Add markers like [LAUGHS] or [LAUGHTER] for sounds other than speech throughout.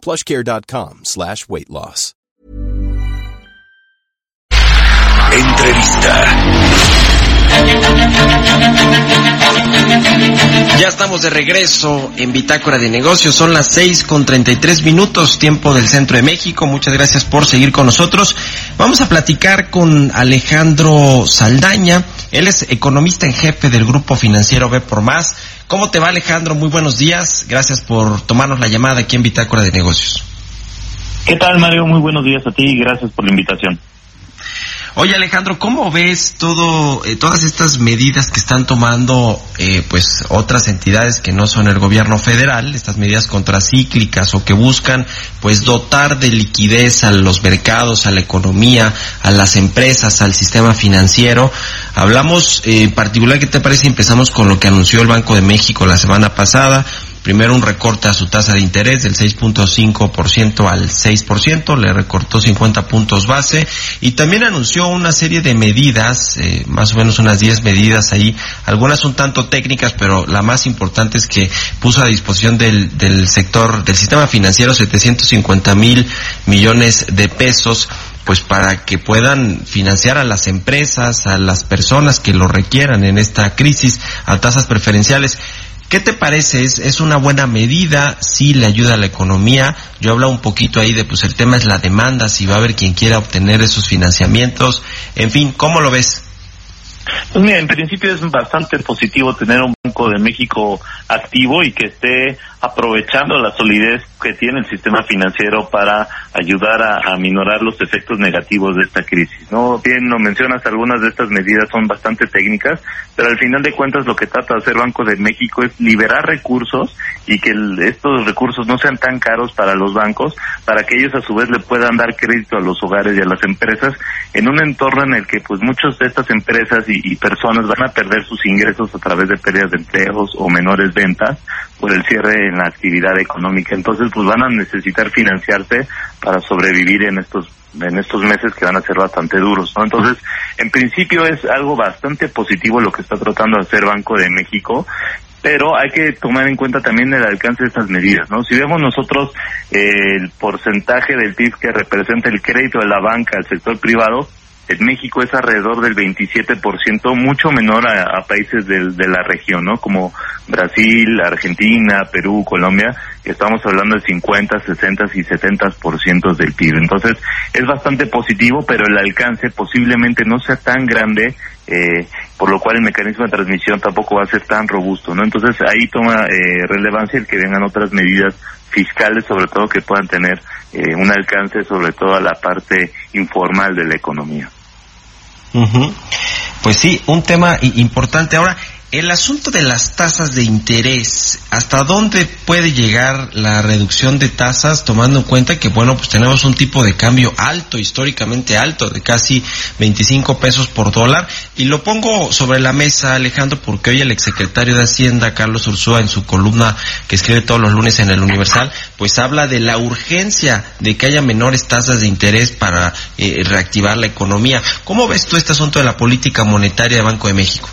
plushcare.com slash weight loss. Entrevista. Ya estamos de regreso en Bitácora de Negocios. Son las 6 con 33 minutos, tiempo del centro de México. Muchas gracias por seguir con nosotros. Vamos a platicar con Alejandro Saldaña. Él es economista en jefe del grupo financiero B por Más. ¿Cómo te va, Alejandro? Muy buenos días. Gracias por tomarnos la llamada aquí en Bitácora de Negocios. ¿Qué tal, Mario? Muy buenos días a ti y gracias por la invitación. Oye Alejandro, ¿cómo ves todo, eh, todas estas medidas que están tomando eh, pues otras entidades que no son el gobierno federal, estas medidas contracíclicas o que buscan pues dotar de liquidez a los mercados, a la economía, a las empresas, al sistema financiero? Hablamos eh, en particular, ¿qué te parece? Empezamos con lo que anunció el Banco de México la semana pasada primero un recorte a su tasa de interés del 6.5% al 6%, le recortó 50 puntos base y también anunció una serie de medidas, eh, más o menos unas 10 medidas ahí, algunas un tanto técnicas, pero la más importante es que puso a disposición del, del sector, del sistema financiero 750 mil millones de pesos pues para que puedan financiar a las empresas, a las personas que lo requieran en esta crisis a tasas preferenciales. ¿Qué te parece? ¿Es, ¿Es, una buena medida? ¿Sí le ayuda a la economía? Yo hablo un poquito ahí de, pues el tema es la demanda, si va a haber quien quiera obtener esos financiamientos. En fin, ¿cómo lo ves? Pues mira, en principio es bastante positivo tener un Banco de México activo y que esté aprovechando la solidez que tiene el sistema financiero para ayudar a, a minorar los efectos negativos de esta crisis. No bien lo mencionas, algunas de estas medidas son bastante técnicas, pero al final de cuentas lo que trata de hacer Banco de México es liberar recursos y que estos recursos no sean tan caros para los bancos, para que ellos a su vez le puedan dar crédito a los hogares y a las empresas en un entorno en el que pues muchas de estas empresas y personas van a perder sus ingresos a través de pérdidas de empleos o menores ventas por el cierre en la actividad económica. Entonces, pues van a necesitar financiarse para sobrevivir en estos en estos meses que van a ser bastante duros, ¿no? Entonces, en principio es algo bastante positivo lo que está tratando de hacer Banco de México, pero hay que tomar en cuenta también el alcance de estas medidas, ¿no? Si vemos nosotros eh, el porcentaje del PIB que representa el crédito de la banca al sector privado, en México es alrededor del 27%, mucho menor a, a países del, de la región, ¿no? Como Brasil, Argentina, Perú, Colombia, que estamos hablando de 50, 60 y 70% del PIB. Entonces, es bastante positivo, pero el alcance posiblemente no sea tan grande, eh, por lo cual el mecanismo de transmisión tampoco va a ser tan robusto, ¿no? Entonces, ahí toma eh, relevancia el que vengan otras medidas fiscales, sobre todo que puedan tener eh, un alcance sobre todo a la parte informal de la economía. Uh. Pues sí, un tema importante. Ahora, el asunto de las tasas de interés, ¿hasta dónde puede llegar la reducción de tasas tomando en cuenta que, bueno, pues tenemos un tipo de cambio alto, históricamente alto, de casi 25 pesos por dólar? Y lo pongo sobre la mesa, Alejandro, porque hoy el exsecretario de Hacienda, Carlos Ursúa, en su columna que escribe todos los lunes en el Universal, pues habla de la urgencia de que haya menores tasas de interés para eh, reactivar la economía. ¿Cómo ves tú este asunto de la política monetaria de Banco de México?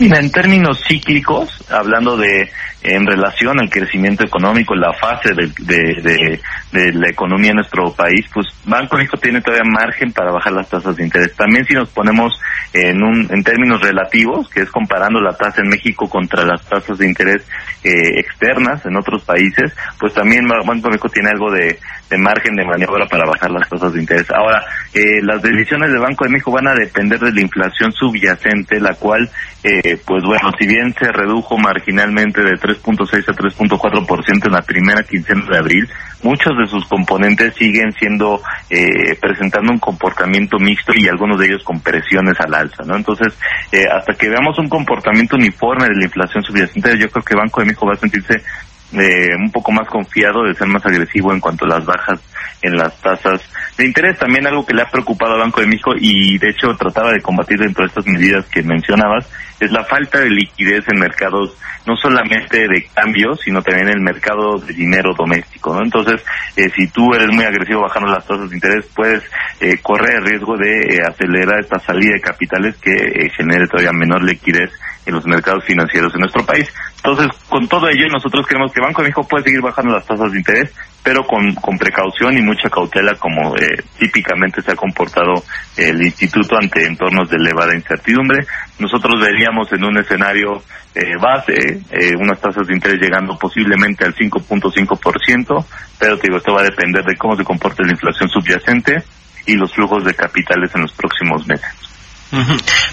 En términos cíclicos, hablando de en relación al crecimiento económico, la fase de, de, de, de, la economía en nuestro país, pues Banco México tiene todavía margen para bajar las tasas de interés. También si nos ponemos en un en términos relativos, que es comparando la tasa en México contra las tasas de interés eh, externas en otros países, pues también Banco México tiene algo de, margen de maniobra para bajar las tasas de interés. Ahora, eh, las decisiones de Banco de México van a depender de la inflación subyacente, la cual, eh, pues bueno, si bien se redujo marginalmente de 3.6 a 3.4% en la primera quincena de abril, muchos de sus componentes siguen siendo, eh, presentando un comportamiento mixto y algunos de ellos con presiones al alza, ¿no? Entonces, eh, hasta que veamos un comportamiento uniforme de la inflación subyacente, yo creo que Banco de México va a sentirse eh, un poco más confiado de ser más agresivo en cuanto a las bajas en las tasas de interés. También algo que le ha preocupado al Banco de México y de hecho trataba de combatir dentro de estas medidas que mencionabas es la falta de liquidez en mercados no solamente de cambio, sino también en el mercado de dinero doméstico. ¿no? Entonces, eh, si tú eres muy agresivo bajando las tasas de interés, puedes eh, correr el riesgo de eh, acelerar esta salida de capitales que genere todavía menor liquidez en los mercados financieros en nuestro país. Entonces, con todo ello, nosotros creemos que Banco de México puede seguir bajando las tasas de interés, pero con, con precaución y mucha cautela, como eh, típicamente se ha comportado el instituto ante entornos de elevada incertidumbre. Nosotros veríamos en un escenario eh, base eh, unas tasas de interés llegando posiblemente al 5.5%, pero te digo, esto va a depender de cómo se comporte la inflación subyacente y los flujos de capitales en los próximos meses.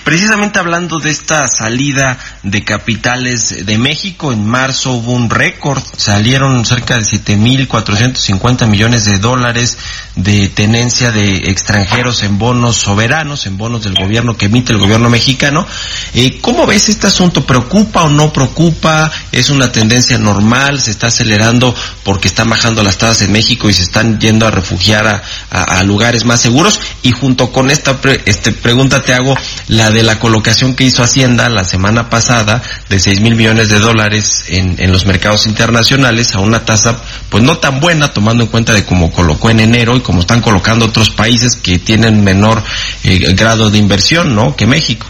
Precisamente hablando de esta salida de capitales de México, en marzo hubo un récord, salieron cerca de 7.450 millones de dólares de tenencia de extranjeros en bonos soberanos, en bonos del gobierno que emite el gobierno mexicano. Eh, ¿Cómo ves este asunto? ¿Preocupa o no preocupa? ¿Es una tendencia normal? ¿Se está acelerando porque están bajando las tasas en México y se están yendo a refugiar a, lugares más seguros? Y junto con esta este, pregunta te hago la de la colocación que hizo Hacienda la semana pasada de 6 mil millones de dólares en, en los mercados internacionales a una tasa pues no tan buena tomando en cuenta de cómo colocó en enero y como están colocando otros países que tienen menor eh, grado de inversión, ¿no? Que México.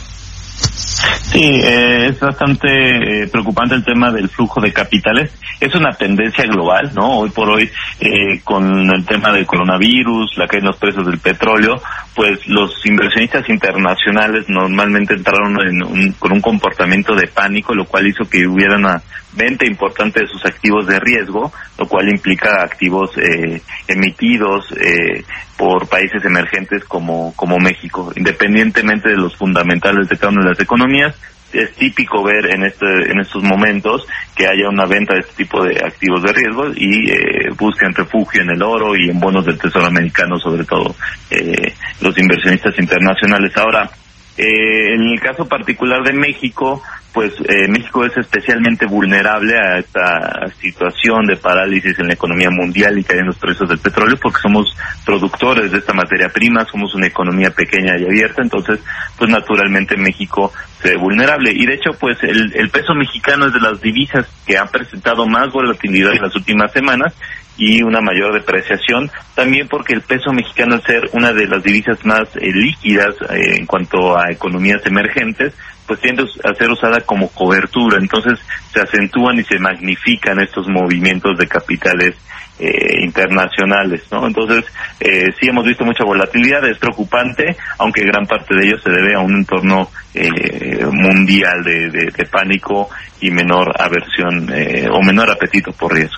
Sí, eh, es bastante eh, preocupante el tema del flujo de capitales. Es una tendencia global, ¿no? Hoy por hoy, eh, con el tema del coronavirus, la caída en los precios del petróleo, pues los inversionistas internacionales normalmente entraron en con un comportamiento de pánico, lo cual hizo que hubiera una venta importante de sus activos de riesgo, lo cual implica activos eh, emitidos eh, por países emergentes como, como México. Independientemente de los fundamentales de cada una de las economías, es típico ver en este en estos momentos que haya una venta de este tipo de activos de riesgo y eh, busquen refugio en el oro y en bonos del Tesoro americano sobre todo eh, los inversionistas internacionales. Ahora eh, en el caso particular de México pues eh, México es especialmente vulnerable a esta situación de parálisis en la economía mundial y caen los precios del petróleo porque somos productores de esta materia prima, somos una economía pequeña y abierta, entonces pues naturalmente México ve vulnerable. Y de hecho pues el, el peso mexicano es de las divisas que han presentado más volatilidad en las últimas semanas y una mayor depreciación, también porque el peso mexicano al ser una de las divisas más eh, líquidas eh, en cuanto a economías emergentes, pues tiende a ser usada como cobertura, entonces se acentúan y se magnifican estos movimientos de capitales eh, internacionales, ¿no? Entonces, eh, sí hemos visto mucha volatilidad, es preocupante, aunque gran parte de ello se debe a un entorno eh, mundial de, pánico y menor aversión eh, o menor apetito por riesgo.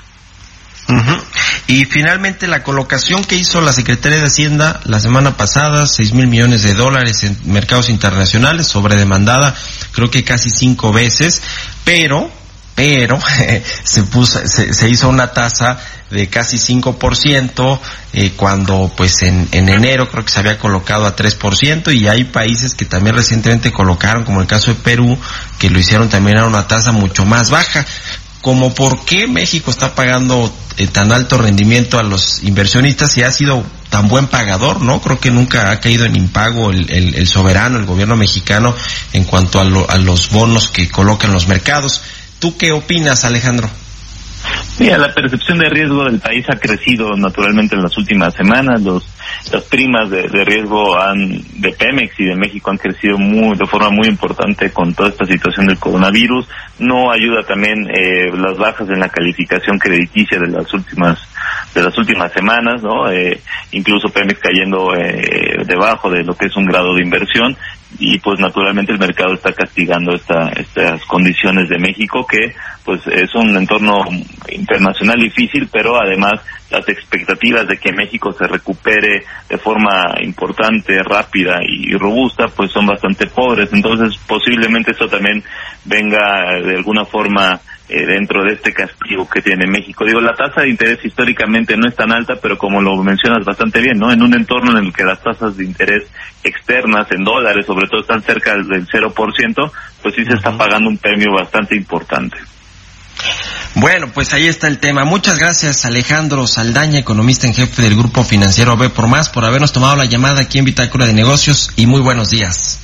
Y finalmente la colocación que hizo la Secretaría de Hacienda la semana pasada, seis mil millones de dólares en mercados internacionales, sobredemandada, creo que casi cinco veces, pero, pero, [LAUGHS] se puso, se, hizo una tasa de casi 5%, eh, cuando pues en, en enero creo que se había colocado a 3%, y hay países que también recientemente colocaron, como el caso de Perú, que lo hicieron también a una tasa mucho más baja como por qué México está pagando eh, tan alto rendimiento a los inversionistas y ha sido tan buen pagador, ¿no? Creo que nunca ha caído en impago el, el, soberano, el gobierno mexicano, en cuanto a, a los bonos que colocan los mercados. ¿Tú qué opinas, Alejandro? Mira, la percepción de riesgo del país ha crecido naturalmente en las últimas semanas. Los, las primas de, riesgo han, de Pemex y de México han crecido muy, de forma muy importante con toda esta situación del coronavirus. No ayuda también eh, las bajas en la calificación crediticia de las últimas de las últimas semanas, ¿no? Eh, incluso Pemex cayendo eh, debajo de lo que es un grado de inversión y pues naturalmente el mercado está castigando esta, estas condiciones de México que pues es un entorno internacional difícil pero además las expectativas de que México se recupere de forma importante, rápida y robusta pues son bastante pobres. Entonces posiblemente eso también venga de alguna forma eh, dentro de este castigo que tiene México. Digo, la tasa de interés históricamente no es tan alta, pero como lo mencionas bastante bien, ¿no? En un entorno en el que las tasas de interés externas en dólares, sobre todo, están cerca del 0%, pues sí se está pagando un premio bastante importante. Bueno, pues ahí está el tema. Muchas gracias Alejandro Saldaña, economista en jefe del Grupo Financiero B por Más, por habernos tomado la llamada aquí en Bitácora de Negocios y muy buenos días.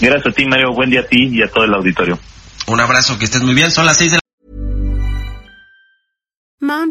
Gracias a ti, Mario. Buen día a ti y a todo el auditorio. Un abrazo, que estés muy bien. Son las seis de la